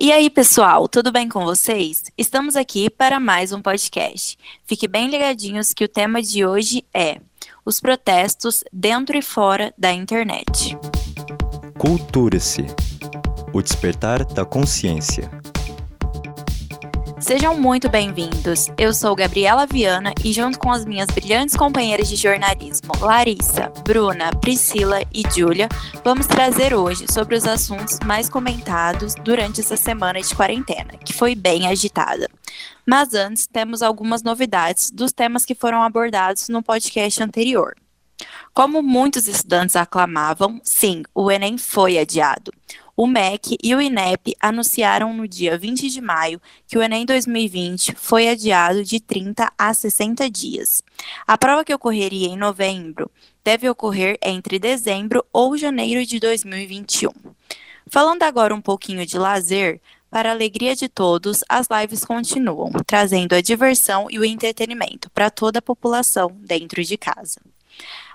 E aí, pessoal, tudo bem com vocês? Estamos aqui para mais um podcast. Fique bem ligadinhos que o tema de hoje é os protestos dentro e fora da internet. Cultura-se o despertar da consciência. Sejam muito bem-vindos. Eu sou Gabriela Viana e, junto com as minhas brilhantes companheiras de jornalismo, Larissa, Bruna, Priscila e Júlia, vamos trazer hoje sobre os assuntos mais comentados durante essa semana de quarentena, que foi bem agitada. Mas antes, temos algumas novidades dos temas que foram abordados no podcast anterior. Como muitos estudantes aclamavam, sim, o Enem foi adiado. O MEC e o INEP anunciaram no dia 20 de maio que o Enem 2020 foi adiado de 30 a 60 dias. A prova que ocorreria em novembro deve ocorrer entre dezembro ou janeiro de 2021. Falando agora um pouquinho de lazer, para a alegria de todos, as lives continuam, trazendo a diversão e o entretenimento para toda a população dentro de casa.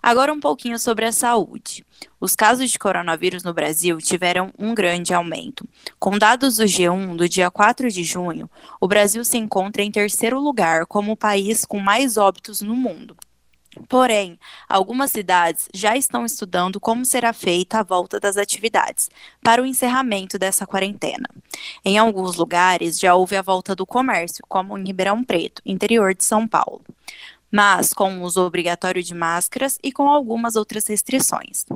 Agora um pouquinho sobre a saúde. Os casos de coronavírus no Brasil tiveram um grande aumento. Com dados do G1 do dia 4 de junho, o Brasil se encontra em terceiro lugar como o país com mais óbitos no mundo. Porém, algumas cidades já estão estudando como será feita a volta das atividades para o encerramento dessa quarentena. Em alguns lugares já houve a volta do comércio, como em Ribeirão Preto, interior de São Paulo mas com o uso obrigatório de máscaras e com algumas outras restrições.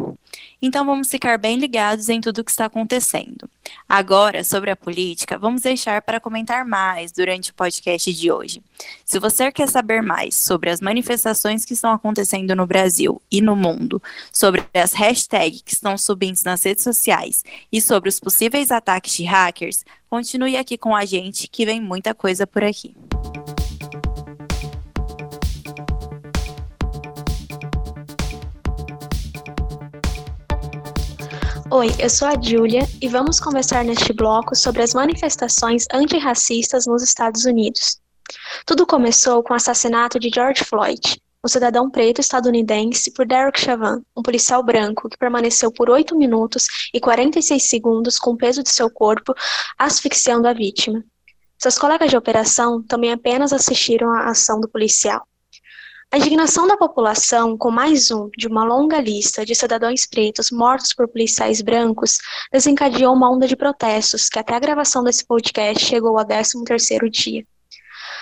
Então vamos ficar bem ligados em tudo o que está acontecendo. Agora, sobre a política, vamos deixar para comentar mais durante o podcast de hoje. Se você quer saber mais sobre as manifestações que estão acontecendo no Brasil e no mundo, sobre as hashtags que estão subindo nas redes sociais e sobre os possíveis ataques de hackers, continue aqui com a gente que vem muita coisa por aqui. Oi, eu sou a Júlia e vamos conversar neste bloco sobre as manifestações antirracistas nos Estados Unidos. Tudo começou com o assassinato de George Floyd, um cidadão preto estadunidense, por Derek Chauvin, um policial branco que permaneceu por 8 minutos e 46 segundos com o peso de seu corpo asfixiando a vítima. Seus colegas de operação também apenas assistiram à ação do policial. A indignação da população com mais um de uma longa lista de cidadãos pretos mortos por policiais brancos desencadeou uma onda de protestos que até a gravação desse podcast chegou ao 13º dia.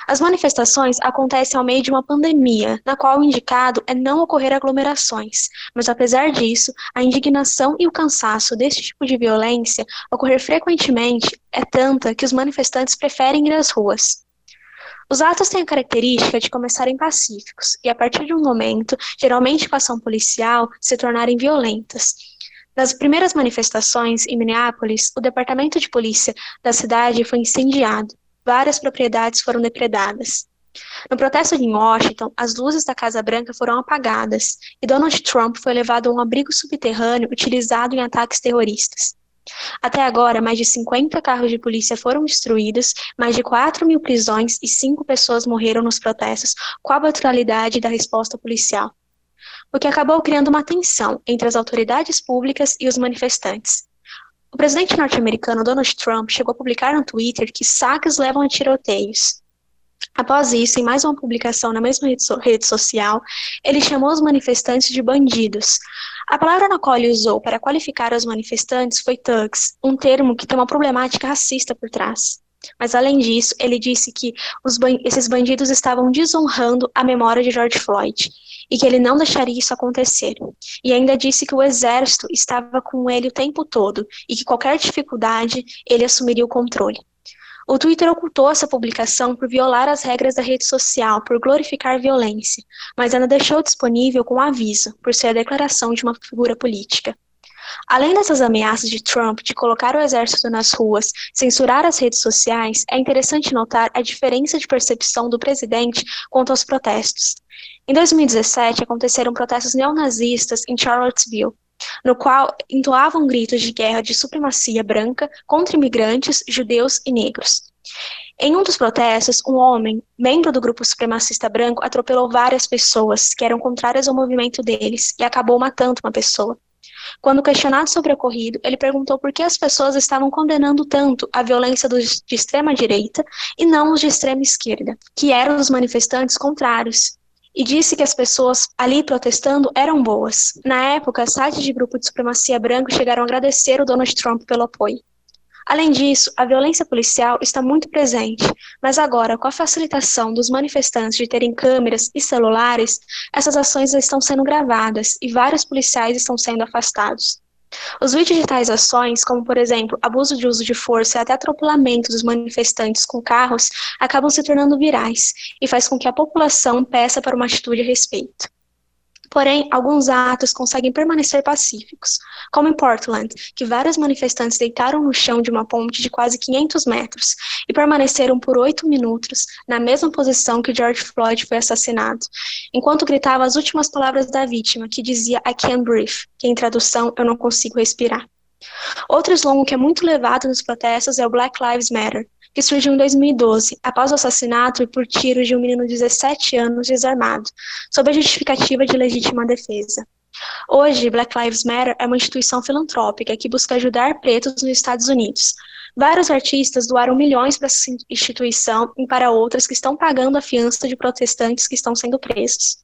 As manifestações acontecem ao meio de uma pandemia, na qual o indicado é não ocorrer aglomerações, mas apesar disso, a indignação e o cansaço desse tipo de violência ocorrer frequentemente é tanta que os manifestantes preferem ir às ruas. Os atos têm a característica de começarem pacíficos e, a partir de um momento, geralmente com ação policial, se tornarem violentas. Nas primeiras manifestações em Minneapolis, o departamento de polícia da cidade foi incendiado. Várias propriedades foram depredadas. No protesto em Washington, as luzes da Casa Branca foram apagadas e Donald Trump foi levado a um abrigo subterrâneo utilizado em ataques terroristas. Até agora, mais de 50 carros de polícia foram destruídos, mais de 4 mil prisões e 5 pessoas morreram nos protestos com a brutalidade da resposta policial. O que acabou criando uma tensão entre as autoridades públicas e os manifestantes. O presidente norte-americano Donald Trump chegou a publicar no Twitter que saques levam a tiroteios. Após isso, em mais uma publicação na mesma rede, so rede, social, ele chamou os manifestantes de bandidos. A palavra na qual ele usou para qualificar os manifestantes foi thugs, um termo que tem uma problemática racista por trás. Mas, além disso, ele disse que ban esses bandidos estavam desonrando a memória de George Floyd e que ele não deixaria isso acontecer. E ainda disse que o exército estava com ele o tempo todo e que qualquer dificuldade ele assumiria o controle. O Twitter ocultou essa publicação por violar as regras da rede social, por glorificar violência, mas ainda deixou disponível com aviso, por ser a declaração de uma figura política. Além dessas ameaças de Trump de colocar o exército nas ruas, censurar as redes sociais, é interessante notar a diferença de percepção do presidente quanto aos protestos. Em 2017, aconteceram protestos neonazistas em Charlottesville, no qual entoavam gritos de guerra de supremacia branca contra imigrantes, judeus e negros. Em um dos protestos, um homem, membro do grupo supremacista branco, atropelou várias pessoas que eram contrárias ao movimento deles e acabou matando uma pessoa. Quando questionado sobre o ocorrido, ele perguntou por que as pessoas estavam condenando tanto a violência dos de extrema-direita e não os de extrema-esquerda, que eram os manifestantes contrários, e disse que as pessoas ali protestando eram boas. Na época, sites de grupo de supremacia branco chegaram a agradecer o Donald Trump pelo apoio. Além disso, a violência policial está muito presente, mas agora, com a facilitação dos manifestantes de terem câmeras e celulares, essas ações estão sendo gravadas e vários policiais estão sendo afastados. Os vídeos de tais ações, como por exemplo abuso de uso de força e até atropelamento dos manifestantes com carros, acabam se tornando virais e faz com que a população peça para uma atitude a respeito. Porém, alguns atos conseguem permanecer pacíficos, como em Portland, que vários manifestantes deitaram no chão de uma ponte de quase 500 metros e permaneceram por oito minutos na mesma posição que George Floyd foi assassinado, enquanto gritava as últimas palavras da vítima, que dizia I can't breathe, que em tradução eu não consigo respirar. Outro slogan que é muito levado nos protestos é o Black Lives Matter, que surgiu em 2012, após o assassinato por tiros de um menino de 17 anos desarmado, sob a justificativa de legítima defesa. Hoje, Black Lives Matter é uma instituição filantrópica que busca ajudar pretos nos Estados Unidos. Vários artistas doaram milhões para essa instituição e para outras que estão pagando a fiança de protestantes que estão sendo presos.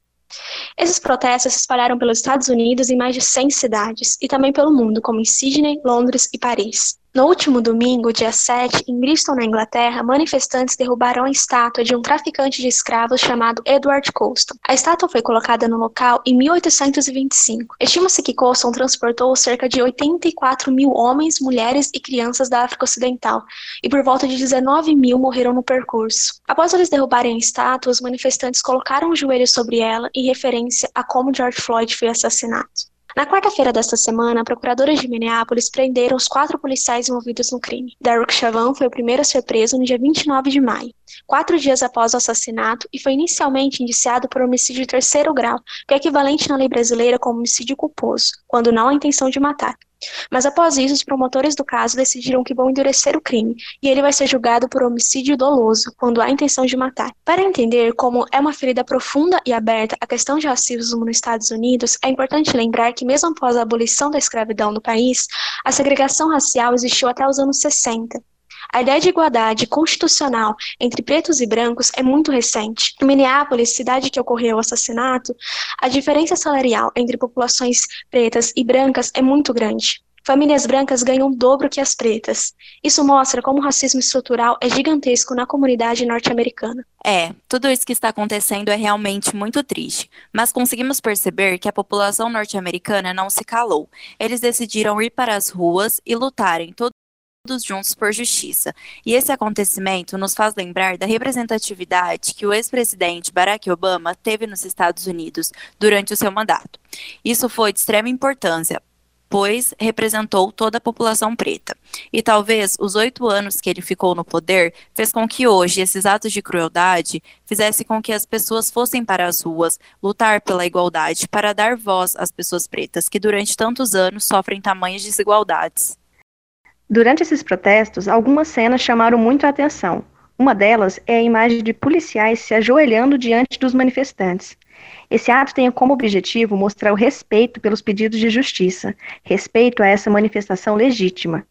Esses protestos se espalharam pelos Estados Unidos em mais de 100 cidades e também pelo mundo, como em Sydney, Londres e Paris. No último domingo, dia 7, em Bristol, na Inglaterra, manifestantes derrubaram a estátua de um traficante de escravos chamado Edward Colston. A estátua foi colocada no local em 1825. Estima-se que Colston transportou cerca de 84 mil homens, mulheres e crianças da África Ocidental, e por volta de 19 mil morreram no percurso. Após eles derrubarem a estátua, os manifestantes colocaram o joelho sobre ela em referência a como George Floyd foi assassinado. Na quarta-feira desta semana, procuradores de Minneapolis prenderam os quatro policiais envolvidos no crime. Derek Chauvin foi o primeiro a ser preso no dia 29 de maio, quatro dias após o assassinato, e foi inicialmente indiciado por homicídio de terceiro grau, que é equivalente na lei brasileira como homicídio culposo, quando não há intenção de matar. Mas após isso, os promotores do caso decidiram que vão endurecer o crime e ele vai ser julgado por homicídio doloso, quando há intenção de matar. Para entender como é uma ferida profunda e aberta a questão de racismo nos Estados Unidos, é importante lembrar que, mesmo após a abolição da escravidão no país, a segregação racial existiu até os anos 60. A ideia de igualdade constitucional entre pretos e brancos é muito recente. Em Minneapolis, cidade que ocorreu o assassinato, a diferença salarial entre populações pretas e brancas é muito grande. Famílias brancas ganham o dobro que as pretas. Isso mostra como o racismo estrutural é gigantesco na comunidade norte-americana. É, tudo isso que está acontecendo é realmente muito triste, mas conseguimos perceber que a população norte-americana não se calou. Eles decidiram ir para as ruas e lutarem todos todos juntos por justiça. E esse acontecimento nos faz lembrar da representatividade que o ex-presidente Barack Obama teve nos Estados Unidos durante o seu mandato. Isso foi de extrema importância, pois representou toda a população preta. E talvez os oito anos que ele ficou no poder fez com que hoje esses atos de crueldade fizessem com que as pessoas fossem para as ruas lutar pela igualdade, para dar voz às pessoas pretas que durante tantos anos sofrem tamanhas desigualdades. Durante esses protestos, algumas cenas chamaram muito a atenção. Uma delas é a imagem de policiais se ajoelhando diante dos manifestantes. Esse ato tem como objetivo mostrar o respeito pelos pedidos de justiça, respeito a essa manifestação legítima.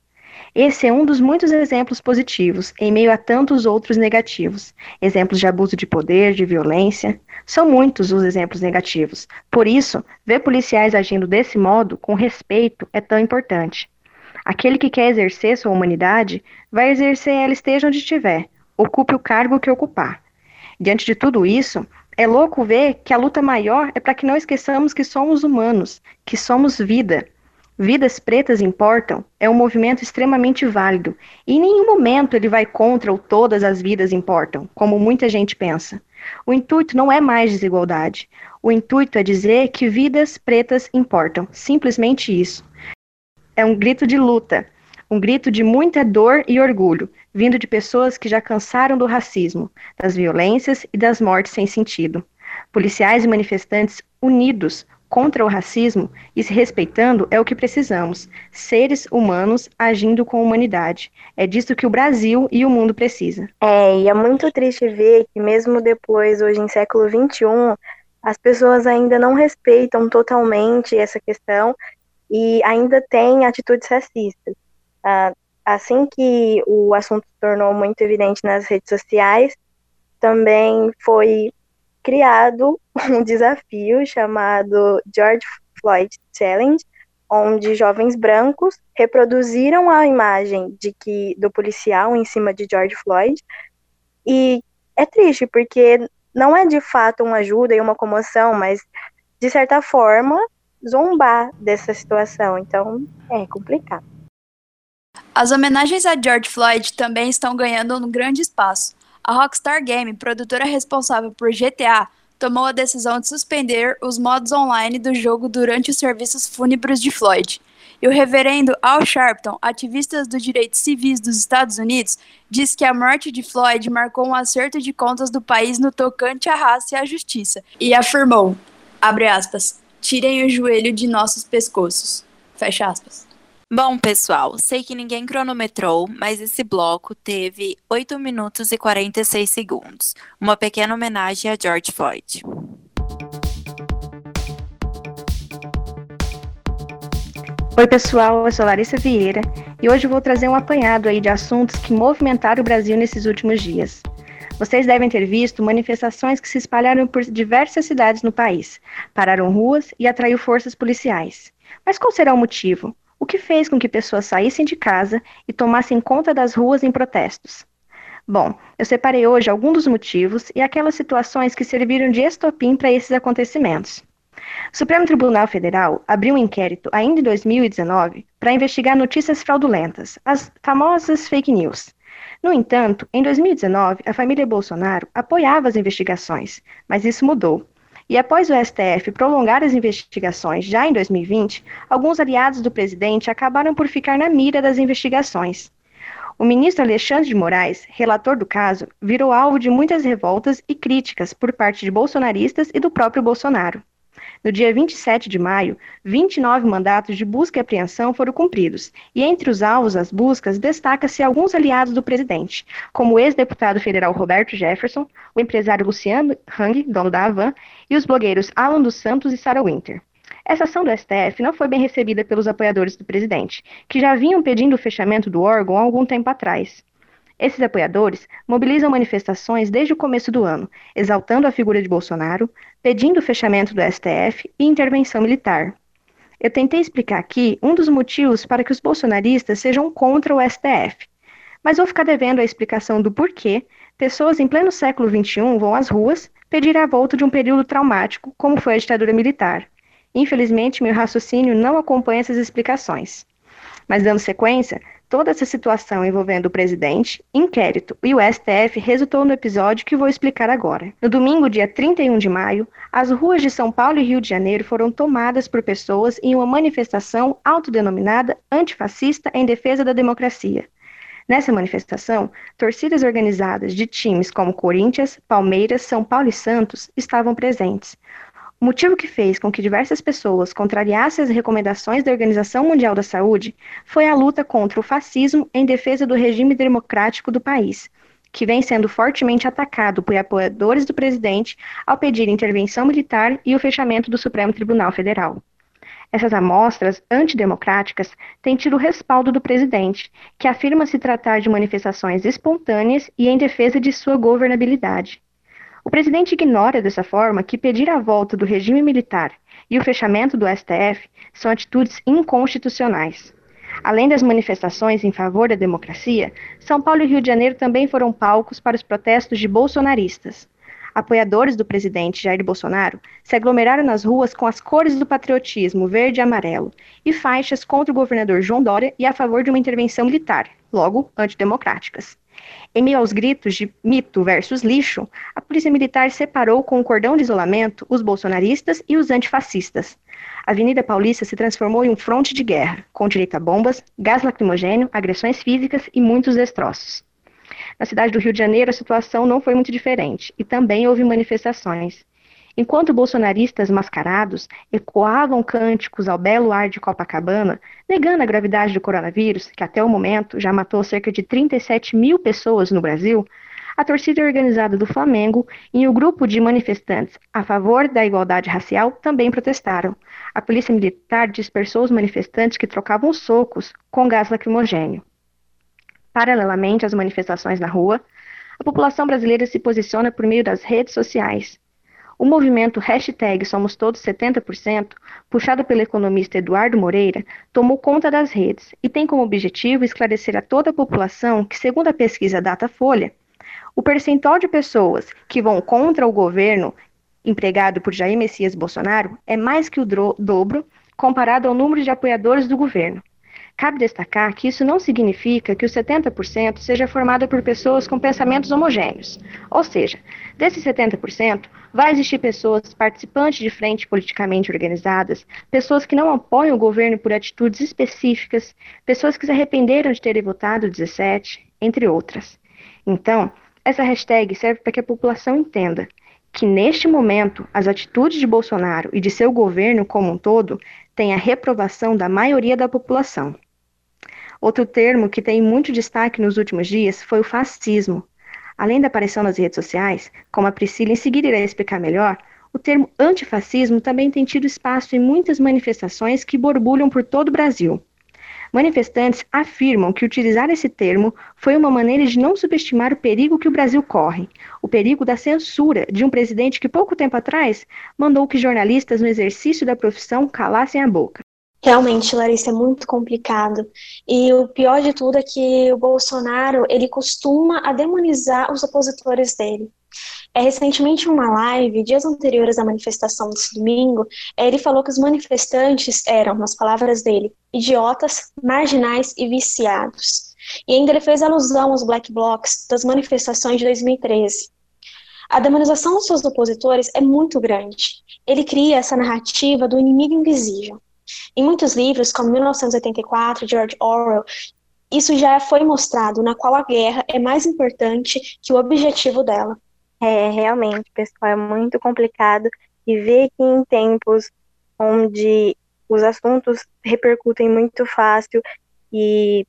Esse é um dos muitos exemplos positivos, em meio a tantos outros negativos. Exemplos de abuso de poder, de violência. São muitos os exemplos negativos. Por isso, ver policiais agindo desse modo, com respeito, é tão importante. Aquele que quer exercer sua humanidade, vai exercer ela esteja onde estiver, ocupe o cargo que ocupar. Diante de tudo isso, é louco ver que a luta maior é para que não esqueçamos que somos humanos, que somos vida. Vidas pretas importam é um movimento extremamente válido e em nenhum momento ele vai contra o todas as vidas importam, como muita gente pensa. O intuito não é mais desigualdade. O intuito é dizer que vidas pretas importam, simplesmente isso é um grito de luta, um grito de muita dor e orgulho, vindo de pessoas que já cansaram do racismo, das violências e das mortes sem sentido. Policiais e manifestantes unidos contra o racismo e se respeitando é o que precisamos. Seres humanos agindo com humanidade. É disso que o Brasil e o mundo precisa. É, e é muito triste ver que mesmo depois, hoje em século XXI, as pessoas ainda não respeitam totalmente essa questão e ainda tem atitudes racistas. Uh, assim que o assunto se tornou muito evidente nas redes sociais, também foi criado um desafio chamado George Floyd Challenge, onde jovens brancos reproduziram a imagem de que do policial em cima de George Floyd. E é triste porque não é de fato uma ajuda e uma comoção, mas de certa forma zombar dessa situação. Então é complicado. As homenagens a George Floyd também estão ganhando um grande espaço. A Rockstar Game, produtora responsável por GTA, tomou a decisão de suspender os modos online do jogo durante os serviços fúnebres de Floyd. E o reverendo Al Sharpton, ativista dos direitos civis dos Estados Unidos, diz que a morte de Floyd marcou um acerto de contas do país no tocante à raça e à justiça, e afirmou, abre aspas, tirem o joelho de nossos pescoços, fecha aspas. Bom, pessoal, sei que ninguém cronometrou, mas esse bloco teve 8 minutos e 46 segundos. Uma pequena homenagem a George Floyd. Oi, pessoal, eu sou Larissa Vieira e hoje vou trazer um apanhado aí de assuntos que movimentaram o Brasil nesses últimos dias. Vocês devem ter visto manifestações que se espalharam por diversas cidades no país, pararam ruas e atraiu forças policiais. Mas qual será o motivo? o que fez com que pessoas saíssem de casa e tomassem conta das ruas em protestos. Bom, eu separei hoje alguns dos motivos e aquelas situações que serviram de estopim para esses acontecimentos. O Supremo Tribunal Federal abriu um inquérito ainda em 2019 para investigar notícias fraudulentas, as famosas fake news. No entanto, em 2019, a família Bolsonaro apoiava as investigações, mas isso mudou. E após o STF prolongar as investigações já em 2020, alguns aliados do presidente acabaram por ficar na mira das investigações. O ministro Alexandre de Moraes, relator do caso, virou alvo de muitas revoltas e críticas por parte de bolsonaristas e do próprio Bolsonaro. No dia 27 de maio, 29 mandatos de busca e apreensão foram cumpridos, e entre os alvos das buscas destaca-se alguns aliados do presidente, como o ex-deputado federal Roberto Jefferson, o empresário Luciano Hang, dono da Avan, e os blogueiros Alan dos Santos e Sarah Winter. Essa ação do STF não foi bem recebida pelos apoiadores do presidente, que já vinham pedindo o fechamento do órgão há algum tempo atrás. Esses apoiadores mobilizam manifestações desde o começo do ano, exaltando a figura de Bolsonaro, pedindo o fechamento do STF e intervenção militar. Eu tentei explicar aqui um dos motivos para que os bolsonaristas sejam contra o STF, mas vou ficar devendo a explicação do porquê pessoas em pleno século XXI vão às ruas pedir a volta de um período traumático, como foi a ditadura militar. Infelizmente, meu raciocínio não acompanha essas explicações. Mas dando sequência, Toda essa situação envolvendo o presidente, inquérito e o STF resultou no episódio que vou explicar agora. No domingo, dia 31 de maio, as ruas de São Paulo e Rio de Janeiro foram tomadas por pessoas em uma manifestação autodenominada antifascista em defesa da democracia. Nessa manifestação, torcidas organizadas de times como Corinthians, Palmeiras, São Paulo e Santos estavam presentes. Motivo que fez com que diversas pessoas contrariassem as recomendações da Organização Mundial da Saúde foi a luta contra o fascismo em defesa do regime democrático do país, que vem sendo fortemente atacado por apoiadores do presidente ao pedir intervenção militar e o fechamento do Supremo Tribunal Federal. Essas amostras antidemocráticas têm tido o respaldo do presidente, que afirma se tratar de manifestações espontâneas e em defesa de sua governabilidade. O presidente ignora dessa forma que pedir a volta do regime militar e o fechamento do STF são atitudes inconstitucionais. Além das manifestações em favor da democracia, São Paulo e Rio de Janeiro também foram palcos para os protestos de bolsonaristas. Apoiadores do presidente Jair Bolsonaro se aglomeraram nas ruas com as cores do patriotismo verde e amarelo e faixas contra o governador João Dória e a favor de uma intervenção militar, logo antidemocráticas. Em meio aos gritos de mito versus lixo, a polícia militar separou com um cordão de isolamento os bolsonaristas e os antifascistas. A Avenida Paulista se transformou em um fronte de guerra, com direito a bombas, gás lacrimogênio, agressões físicas e muitos destroços. Na cidade do Rio de Janeiro, a situação não foi muito diferente, e também houve manifestações. Enquanto bolsonaristas mascarados ecoavam cânticos ao belo ar de Copacabana, negando a gravidade do coronavírus, que até o momento já matou cerca de 37 mil pessoas no Brasil, a torcida organizada do Flamengo e o grupo de manifestantes a favor da igualdade racial também protestaram. A polícia militar dispersou os manifestantes que trocavam socos com gás lacrimogênio. Paralelamente às manifestações na rua, a população brasileira se posiciona por meio das redes sociais. O movimento hashtag Somos Todos 70%, puxado pelo economista Eduardo Moreira, tomou conta das redes e tem como objetivo esclarecer a toda a população que, segundo a pesquisa Datafolha, o percentual de pessoas que vão contra o governo empregado por Jair Messias Bolsonaro é mais que o dobro comparado ao número de apoiadores do governo. Cabe destacar que isso não significa que os 70% seja formado por pessoas com pensamentos homogêneos. Ou seja, desses 70%, vai existir pessoas participantes de frente politicamente organizadas, pessoas que não apoiam o governo por atitudes específicas, pessoas que se arrependeram de terem votado 17, entre outras. Então, essa hashtag serve para que a população entenda que, neste momento, as atitudes de Bolsonaro e de seu governo como um todo têm a reprovação da maioria da população. Outro termo que tem muito destaque nos últimos dias foi o fascismo. Além da aparição nas redes sociais, como a Priscila em seguida irá explicar melhor, o termo antifascismo também tem tido espaço em muitas manifestações que borbulham por todo o Brasil. Manifestantes afirmam que utilizar esse termo foi uma maneira de não subestimar o perigo que o Brasil corre, o perigo da censura de um presidente que pouco tempo atrás mandou que jornalistas no exercício da profissão calassem a boca. Realmente, Larissa, é muito complicado. E o pior de tudo é que o Bolsonaro, ele costuma a demonizar os opositores dele. É, recentemente, em uma live, dias anteriores à manifestação desse domingo, é, ele falou que os manifestantes eram, nas palavras dele, idiotas, marginais e viciados. E ainda ele fez alusão aos black blocs das manifestações de 2013. A demonização dos seus opositores é muito grande. Ele cria essa narrativa do inimigo invisível. Em muitos livros, como 1984, George Orwell, isso já foi mostrado, na qual a guerra é mais importante que o objetivo dela. É, realmente, pessoal, é muito complicado e ver que em tempos onde os assuntos repercutem muito fácil e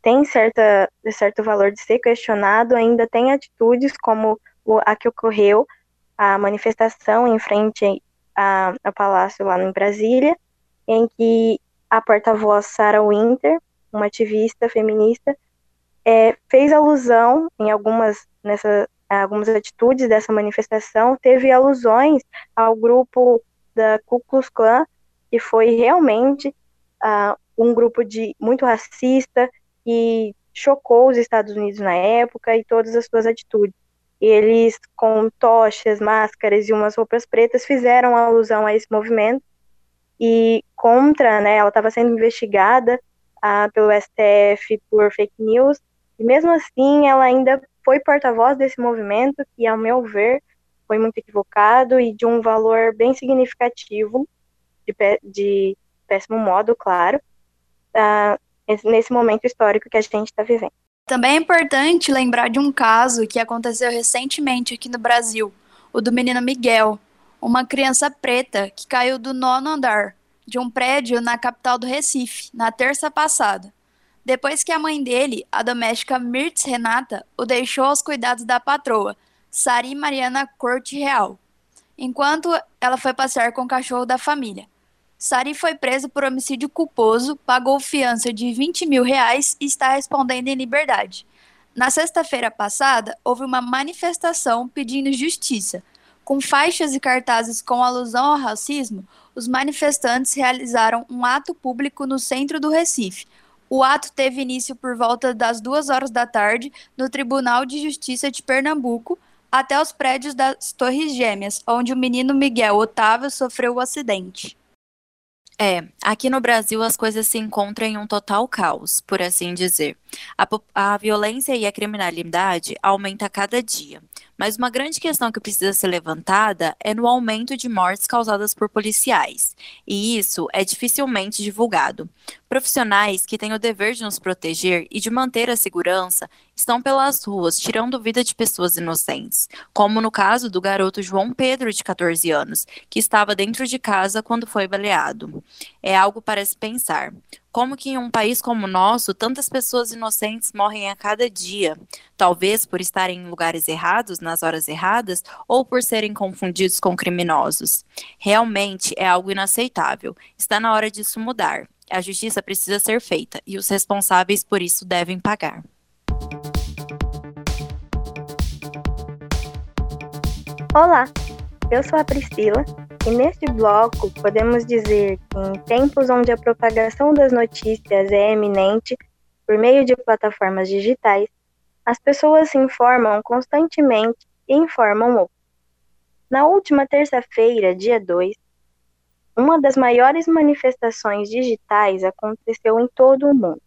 tem certa, certo valor de ser questionado, ainda tem atitudes como a que ocorreu, a manifestação em frente ao palácio lá em Brasília, em que a porta-voz Sarah Winter, uma ativista feminista, é, fez alusão em algumas nessa algumas atitudes dessa manifestação, teve alusões ao grupo da Ku Klux Klan, que foi realmente uh, um grupo de muito racista e chocou os Estados Unidos na época e todas as suas atitudes. Eles, com tochas, máscaras e umas roupas pretas, fizeram alusão a esse movimento e contra, né, ela estava sendo investigada ah, pelo STF por fake news, e mesmo assim ela ainda foi porta-voz desse movimento, que, ao meu ver, foi muito equivocado e de um valor bem significativo, de, de péssimo modo, claro, ah, nesse momento histórico que a gente está vivendo. Também é importante lembrar de um caso que aconteceu recentemente aqui no Brasil, o do menino Miguel, uma criança preta que caiu do nono andar de um prédio na capital do Recife, na terça passada. Depois que a mãe dele, a doméstica Mirtz Renata, o deixou aos cuidados da patroa, Sari Mariana Corte Real, enquanto ela foi passear com o cachorro da família. Sari foi preso por homicídio culposo, pagou fiança de 20 mil reais e está respondendo em liberdade. Na sexta-feira passada, houve uma manifestação pedindo justiça, com faixas e cartazes com alusão ao racismo, os manifestantes realizaram um ato público no centro do Recife. O ato teve início por volta das duas horas da tarde no Tribunal de Justiça de Pernambuco, até os prédios das Torres Gêmeas, onde o menino Miguel Otávio sofreu o acidente. É, aqui no Brasil as coisas se encontram em um total caos, por assim dizer. A, a violência e a criminalidade aumenta a cada dia. Mas uma grande questão que precisa ser levantada é no aumento de mortes causadas por policiais, e isso é dificilmente divulgado. Profissionais que têm o dever de nos proteger e de manter a segurança estão pelas ruas tirando vida de pessoas inocentes, como no caso do garoto João Pedro, de 14 anos, que estava dentro de casa quando foi baleado. É algo para se pensar. Como que em um país como o nosso, tantas pessoas inocentes morrem a cada dia, talvez por estarem em lugares errados, nas horas erradas, ou por serem confundidos com criminosos. Realmente é algo inaceitável. Está na hora disso mudar. A justiça precisa ser feita e os responsáveis por isso devem pagar. Olá, eu sou a Priscila e neste bloco podemos dizer que em tempos onde a propagação das notícias é eminente por meio de plataformas digitais, as pessoas se informam constantemente e informam outros. Na última terça-feira, dia 2, uma das maiores manifestações digitais aconteceu em todo o mundo,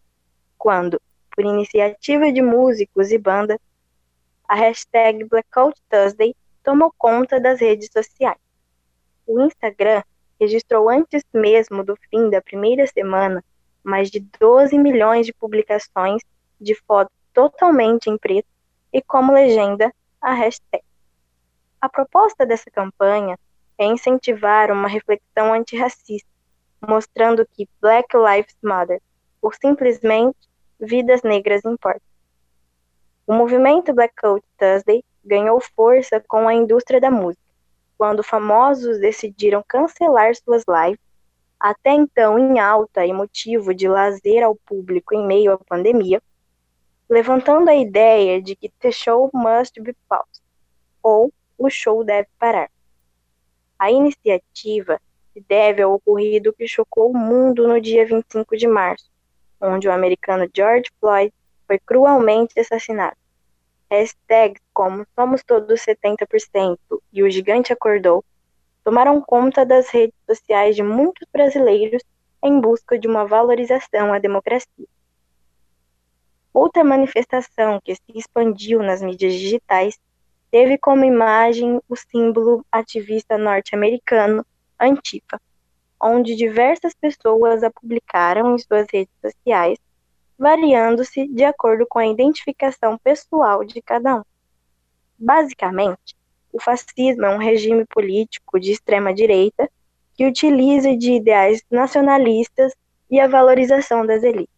quando, por iniciativa de músicos e bandas, a hashtag Blackout Thursday tomou conta das redes sociais. O Instagram registrou antes mesmo do fim da primeira semana mais de 12 milhões de publicações de fotos totalmente em preto e como legenda a hashtag. A proposta dessa campanha é incentivar uma reflexão antirracista, mostrando que Black Lives Matter, ou simplesmente vidas negras importam. O movimento Blackout Thursday ganhou força com a indústria da música, quando famosos decidiram cancelar suas lives, até então em alta e motivo de lazer ao público em meio à pandemia, levantando a ideia de que the show must be paused, ou o show deve parar. A iniciativa se deve ao ocorrido que chocou o mundo no dia 25 de março, onde o americano George Floyd foi cruelmente assassinado. Hashtags como Somos Todos 70% e O Gigante Acordou tomaram conta das redes sociais de muitos brasileiros em busca de uma valorização à democracia. Outra manifestação que se expandiu nas mídias digitais teve como imagem o símbolo ativista norte-americano Antifa, onde diversas pessoas a publicaram em suas redes sociais, variando-se de acordo com a identificação pessoal de cada um. Basicamente, o fascismo é um regime político de extrema-direita que utiliza de ideais nacionalistas e a valorização das elites.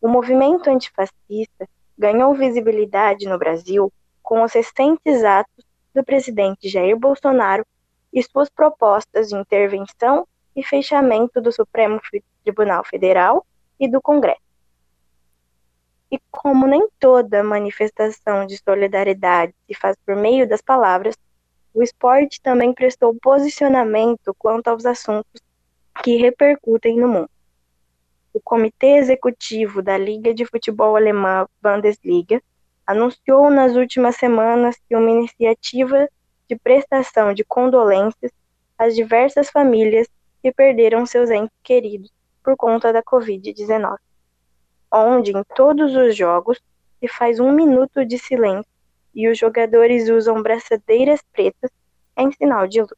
O movimento antifascista ganhou visibilidade no Brasil com os recentes atos do presidente Jair Bolsonaro e suas propostas de intervenção e fechamento do Supremo Tribunal Federal e do Congresso. E como nem toda manifestação de solidariedade se faz por meio das palavras, o esporte também prestou posicionamento quanto aos assuntos que repercutem no mundo. O Comitê Executivo da Liga de Futebol Alemã Bundesliga anunciou nas últimas semanas que uma iniciativa de prestação de condolências às diversas famílias que perderam seus entes queridos por conta da Covid-19, onde em todos os jogos se faz um minuto de silêncio e os jogadores usam braçadeiras pretas em sinal de luto.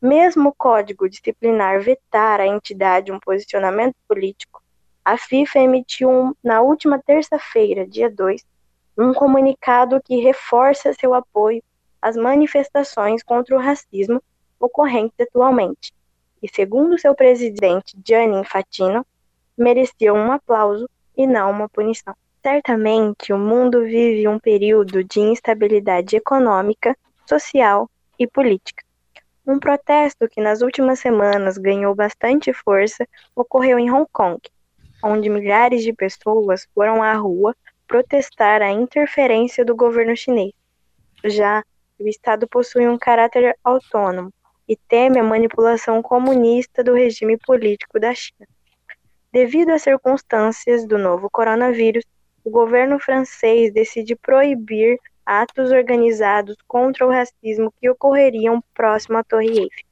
Mesmo o Código Disciplinar vetar à entidade um posicionamento político, a FIFA emitiu um, na última terça-feira, dia 2, um comunicado que reforça seu apoio às manifestações contra o racismo ocorrentes atualmente. E segundo seu presidente Gianni Infantino, mereciam um aplauso e não uma punição. Certamente, o mundo vive um período de instabilidade econômica, social e política. Um protesto que nas últimas semanas ganhou bastante força ocorreu em Hong Kong, onde milhares de pessoas foram à rua protestar a interferência do governo chinês. Já o Estado possui um caráter autônomo e teme a manipulação comunista do regime político da China. Devido às circunstâncias do novo coronavírus, o governo francês decide proibir atos organizados contra o racismo que ocorreriam próximo à Torre Eiffel.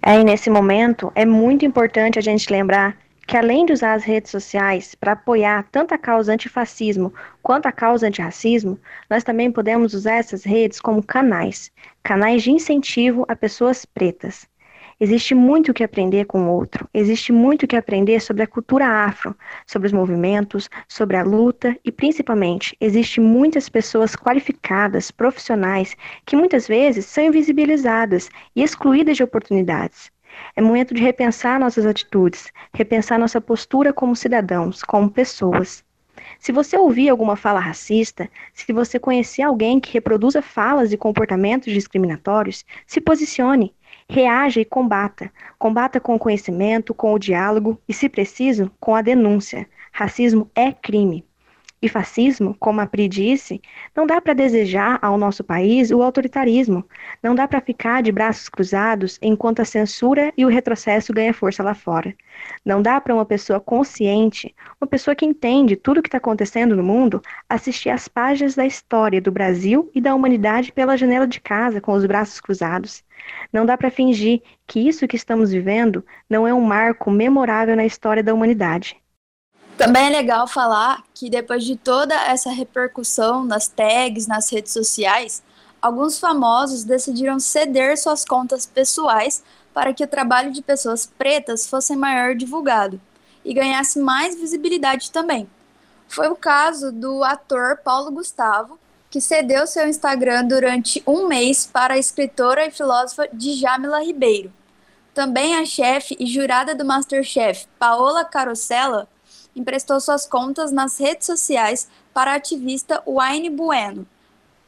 É, nesse momento, é muito importante a gente lembrar que além de usar as redes sociais para apoiar tanto a causa antifascismo quanto a causa antirracismo, nós também podemos usar essas redes como canais, canais de incentivo a pessoas pretas. Existe muito o que aprender com o outro, existe muito o que aprender sobre a cultura afro, sobre os movimentos, sobre a luta e, principalmente, existe muitas pessoas qualificadas, profissionais, que muitas vezes são invisibilizadas e excluídas de oportunidades. É momento de repensar nossas atitudes, repensar nossa postura como cidadãos, como pessoas. Se você ouvir alguma fala racista, se você conhecer alguém que reproduza falas e comportamentos discriminatórios, se posicione, reaja e combata. Combata com o conhecimento, com o diálogo e, se preciso, com a denúncia. Racismo é crime. E fascismo, como a Pri disse, não dá para desejar ao nosso país o autoritarismo. Não dá para ficar de braços cruzados enquanto a censura e o retrocesso ganham força lá fora. Não dá para uma pessoa consciente, uma pessoa que entende tudo o que está acontecendo no mundo, assistir às páginas da história do Brasil e da humanidade pela janela de casa com os braços cruzados. Não dá para fingir que isso que estamos vivendo não é um marco memorável na história da humanidade. Também é legal falar que depois de toda essa repercussão nas tags, nas redes sociais, alguns famosos decidiram ceder suas contas pessoais para que o trabalho de pessoas pretas fosse maior divulgado e ganhasse mais visibilidade também. Foi o caso do ator Paulo Gustavo, que cedeu seu Instagram durante um mês para a escritora e filósofa Djamila Ribeiro. Também a chefe e jurada do Masterchef, Paola Carosella, emprestou suas contas nas redes sociais para a ativista Wayne Bueno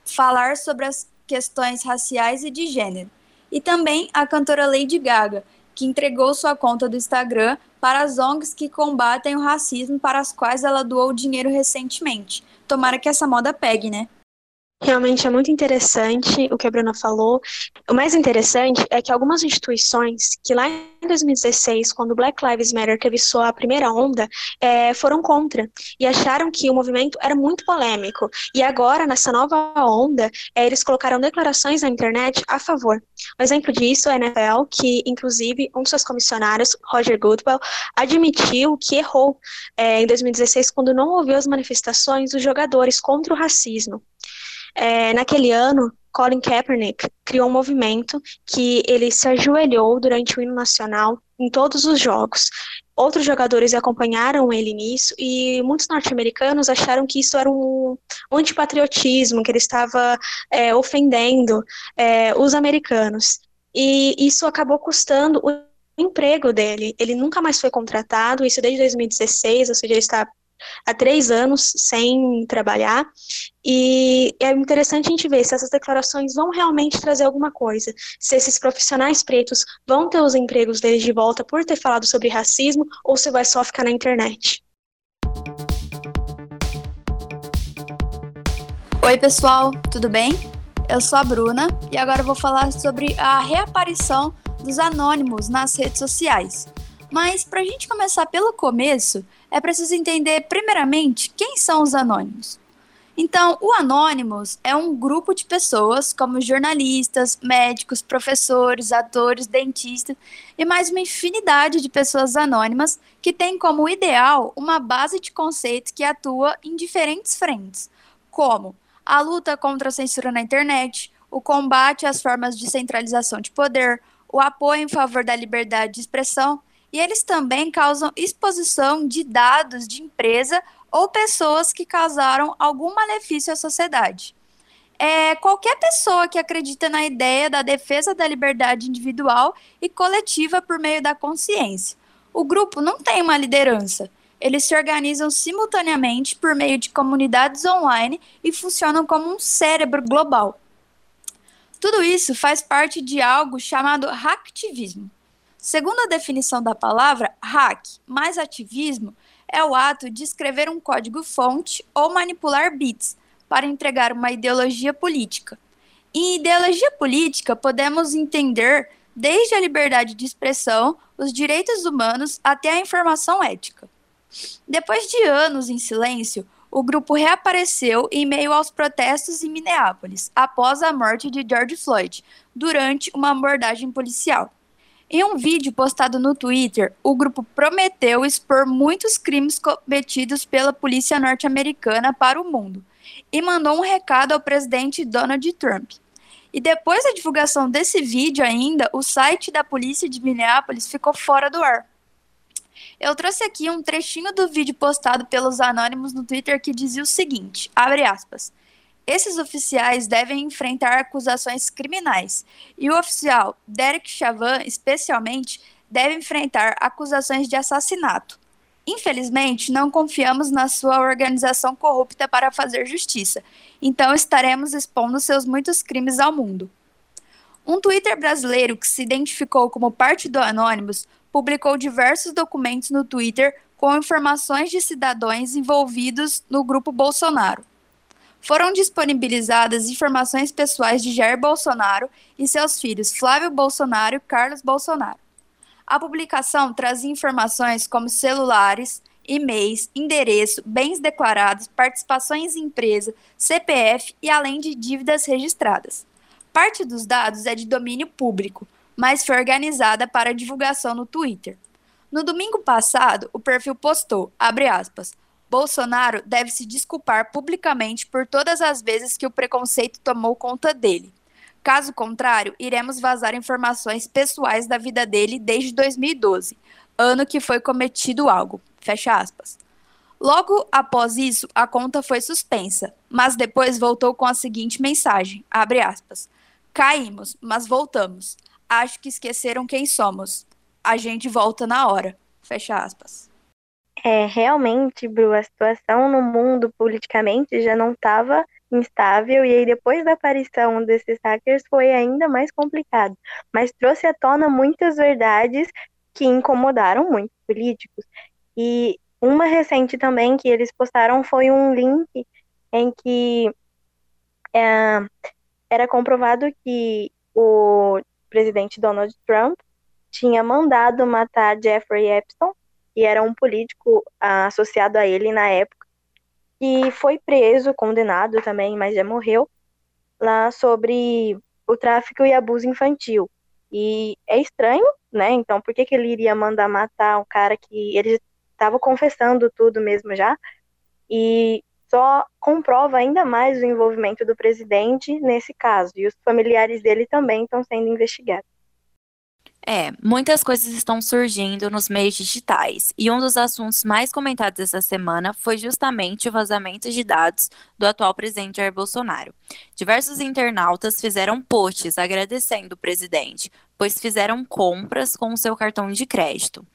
falar sobre as questões raciais e de gênero. E também a cantora Lady Gaga, que entregou sua conta do Instagram para as ONGs que combatem o racismo para as quais ela doou dinheiro recentemente. Tomara que essa moda pegue, né? Realmente é muito interessante o que a Bruna falou. O mais interessante é que algumas instituições que lá em 2016, quando o Black Lives Matter teve sua primeira onda, é, foram contra e acharam que o movimento era muito polêmico. E agora, nessa nova onda, é, eles colocaram declarações na internet a favor. Um exemplo disso é a NFL, que inclusive um dos seus comissionários, Roger Goodell, admitiu que errou é, em 2016 quando não ouviu as manifestações dos jogadores contra o racismo. É, naquele ano, Colin Kaepernick criou um movimento que ele se ajoelhou durante o hino nacional em todos os jogos. Outros jogadores acompanharam ele nisso e muitos norte-americanos acharam que isso era um, antipatriotismo, que ele estava é, ofendendo é, os americanos. E isso acabou custando o emprego dele. Ele nunca mais foi contratado, isso desde 2016, ou seja, ele está há três anos sem trabalhar, e é interessante a gente ver se essas declarações vão realmente trazer alguma coisa, se esses profissionais pretos vão ter os empregos deles de volta por ter falado sobre racismo, ou se vai só ficar na internet. Oi, pessoal, tudo bem? Eu sou a Bruna e agora vou falar sobre a reaparição dos anônimos nas redes sociais. Mas para a gente começar pelo começo, é preciso entender primeiramente quem são os anônimos. Então, o Anonymous é um grupo de pessoas, como jornalistas, médicos, professores, atores, dentistas e mais uma infinidade de pessoas anônimas que têm como ideal uma base de conceitos que atua em diferentes frentes, como a luta contra a censura na internet, o combate às formas de centralização de poder, o apoio em favor da liberdade de expressão e eles também causam exposição de dados de empresa ou pessoas que causaram algum malefício à sociedade. É, qualquer pessoa que acredita na ideia da defesa da liberdade individual e coletiva por meio da consciência. O grupo não tem uma liderança. Eles se organizam simultaneamente por meio de comunidades online e funcionam como um cérebro global. Tudo isso faz parte de algo chamado hacktivismo. Segundo a definição da palavra, hack mais ativismo é o ato de escrever um código-fonte ou manipular bits para entregar uma ideologia política. Em ideologia política, podemos entender desde a liberdade de expressão, os direitos humanos até a informação ética. Depois de anos em silêncio, o grupo reapareceu em meio aos protestos em Minneapolis, após a morte de George Floyd, durante uma abordagem policial. Em um vídeo postado no Twitter, o grupo prometeu expor muitos crimes cometidos pela polícia norte-americana para o mundo e mandou um recado ao presidente Donald Trump. E depois da divulgação desse vídeo ainda, o site da polícia de Minneapolis ficou fora do ar. Eu trouxe aqui um trechinho do vídeo postado pelos anônimos no Twitter que dizia o seguinte, abre aspas, Esses oficiais devem enfrentar acusações criminais, e o oficial Derek Chavan, especialmente, deve enfrentar acusações de assassinato. Infelizmente, não confiamos na sua organização corrupta para fazer justiça, então estaremos expondo seus muitos crimes ao mundo. Um Twitter brasileiro que se identificou como parte do Anonymous publicou diversos documentos no Twitter com informações de cidadãos envolvidos no grupo Bolsonaro foram disponibilizadas informações pessoais de Jair Bolsonaro e seus filhos Flávio Bolsonaro e Carlos Bolsonaro. A publicação trazia informações como celulares, e-mails, endereço, bens declarados, participações em empresa, CPF e além de dívidas registradas. Parte dos dados é de domínio público, mas foi organizada para divulgação no Twitter. No domingo passado, o perfil postou, abre aspas, Bolsonaro deve se desculpar publicamente por todas as vezes que o preconceito tomou conta dele. Caso contrário, iremos vazar informações pessoais da vida dele desde 2012, ano que foi cometido algo. Fecha aspas. Logo após isso, a conta foi suspensa, mas depois voltou com a seguinte mensagem: abre aspas. Caímos, mas voltamos. Acho que esqueceram quem somos. A gente volta na hora. Fecha aspas. É, realmente, Bru, a situação no mundo politicamente já não estava instável, e aí depois da aparição desses hackers foi ainda mais complicado, mas trouxe à tona muitas verdades que incomodaram muitos políticos. E uma recente também que eles postaram foi um link em que é, era comprovado que o presidente Donald Trump tinha mandado matar Jeffrey Epstein, e era um político ah, associado a ele na época, que foi preso, condenado também, mas já morreu, lá sobre o tráfico e abuso infantil. E é estranho, né? Então, por que, que ele iria mandar matar um cara que ele estava confessando tudo mesmo já? E só comprova ainda mais o envolvimento do presidente nesse caso. E os familiares dele também estão sendo investigados. É, muitas coisas estão surgindo nos meios digitais, e um dos assuntos mais comentados essa semana foi justamente o vazamento de dados do atual presidente Jair Bolsonaro. Diversos internautas fizeram posts agradecendo o presidente, pois fizeram compras com o seu cartão de crédito.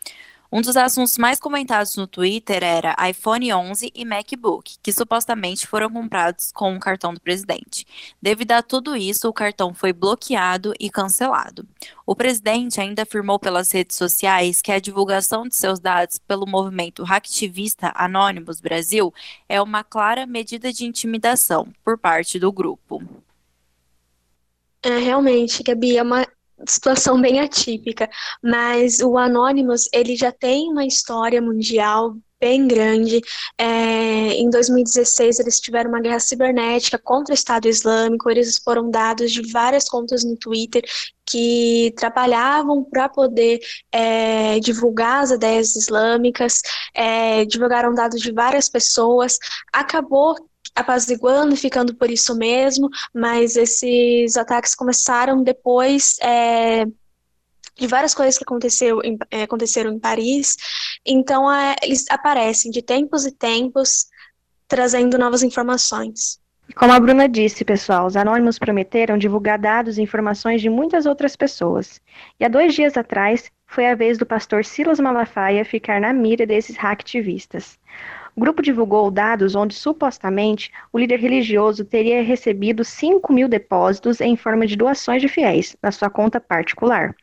Um dos assuntos mais comentados no Twitter era iPhone 11 e MacBook, que supostamente foram comprados com o cartão do presidente. Devido a tudo isso, o cartão foi bloqueado e cancelado. O presidente ainda afirmou pelas redes sociais que a divulgação de seus dados pelo movimento hacktivista Anonymous Brasil é uma clara medida de intimidação por parte do grupo. É, realmente, Gabi, é uma situação bem atípica, mas o Anonymous ele já tem uma história mundial bem grande. É, em 2016 eles tiveram uma guerra cibernética contra o Estado Islâmico. Eles foram dados de várias contas no Twitter que trabalhavam para poder é, divulgar as ideias islâmicas, é, divulgaram dados de várias pessoas. Acabou apaziguando, ficando por isso mesmo, mas esses ataques começaram depois é, de várias coisas que aconteceu em, é, aconteceram em Paris. Então, é, eles aparecem de tempos e tempos, trazendo novas informações. Como a Bruna disse, pessoal, os anônimos prometeram divulgar dados e informações de muitas outras pessoas. E há dois dias atrás, foi a vez do pastor Silas Malafaia ficar na mira desses hacktivistas. O grupo divulgou dados onde supostamente o líder religioso teria recebido 5 mil depósitos em forma de doações de fiéis na sua conta particular.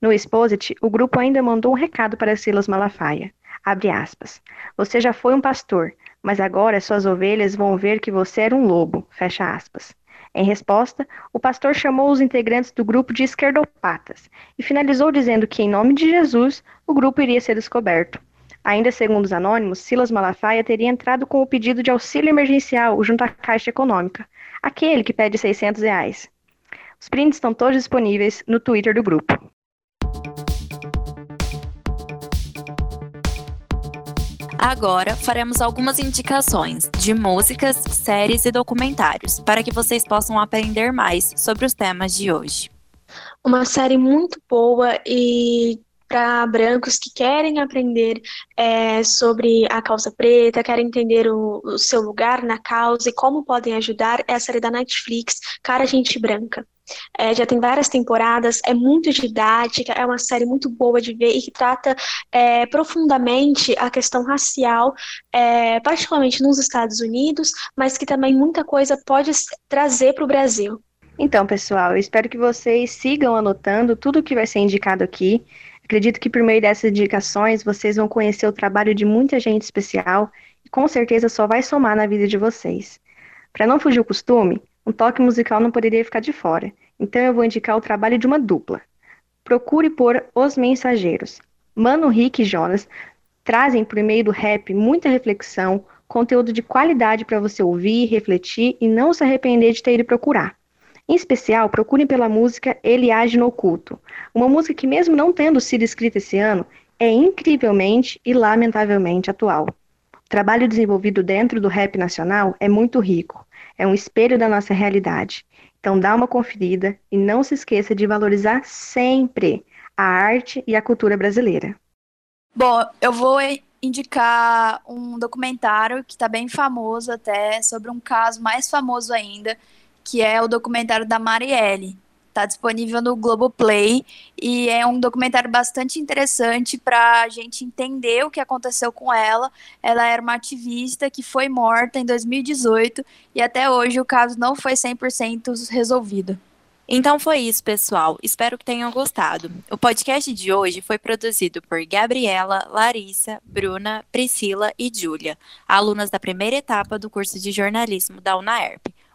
No Exposit, o grupo ainda mandou um recado para Silas Malafaia. Abre aspas. Você já foi um pastor, mas agora suas ovelhas vão ver que você era um lobo. Fecha aspas. Em resposta, o pastor chamou os integrantes do grupo de esquerdopatas e finalizou dizendo que, em nome de Jesus, o grupo iria ser descoberto. Ainda segundo os anônimos, Silas Malafaia teria entrado com o pedido de auxílio emergencial junto à Caixa Econômica, aquele que pede 600 reais. Os prints estão todos disponíveis no Twitter do grupo. Agora faremos algumas indicações de músicas, séries e documentários para que vocês possam aprender mais sobre os temas de hoje. Uma série muito boa e para brancos que querem aprender é, sobre a causa preta, querem entender o, o, seu lugar na causa e como podem ajudar, é a série da Netflix, Cara Gente Branca. É, já tem várias temporadas, é muito didática, é uma série muito boa de ver e que trata é, profundamente a questão racial, é, particularmente nos Estados Unidos, mas que também muita coisa pode trazer para o Brasil. Então, pessoal, eu espero que vocês sigam anotando tudo que vai ser indicado aqui. Acredito que por meio dessas indicações vocês vão conhecer o trabalho de muita gente especial e com certeza só vai somar na vida de vocês. Para não fugir o costume, um toque musical não poderia ficar de fora, então eu vou indicar o trabalho de uma dupla. Procure por Os Mensageiros. Mano Rick e Jonas trazem por meio do rap muita reflexão, conteúdo de qualidade para você ouvir, refletir e não se arrepender de ter ido procurar. Em especial, procurem pela música Ele Age no Oculto, uma música que, mesmo não tendo sido escrita esse ano, é incrivelmente e lamentavelmente atual. O trabalho desenvolvido dentro do rap nacional é muito rico, é um espelho da nossa realidade. Então dá uma conferida e não se esqueça de valorizar sempre a arte e a cultura brasileira. Bom, eu vou indicar um documentário que está bem famoso até, sobre um caso mais famoso ainda, que é o documentário da Marielle. Está disponível no Globoplay e é um documentário bastante interessante para a gente entender o que aconteceu com ela. Ela era uma ativista que foi morta em 2018 e até hoje o caso não foi 100% resolvido. Então foi isso, pessoal. Espero que tenham gostado. O podcast de hoje foi produzido por Gabriela, Larissa, Bruna, Priscila e Júlia, alunas da primeira etapa do curso de jornalismo da UNAERP.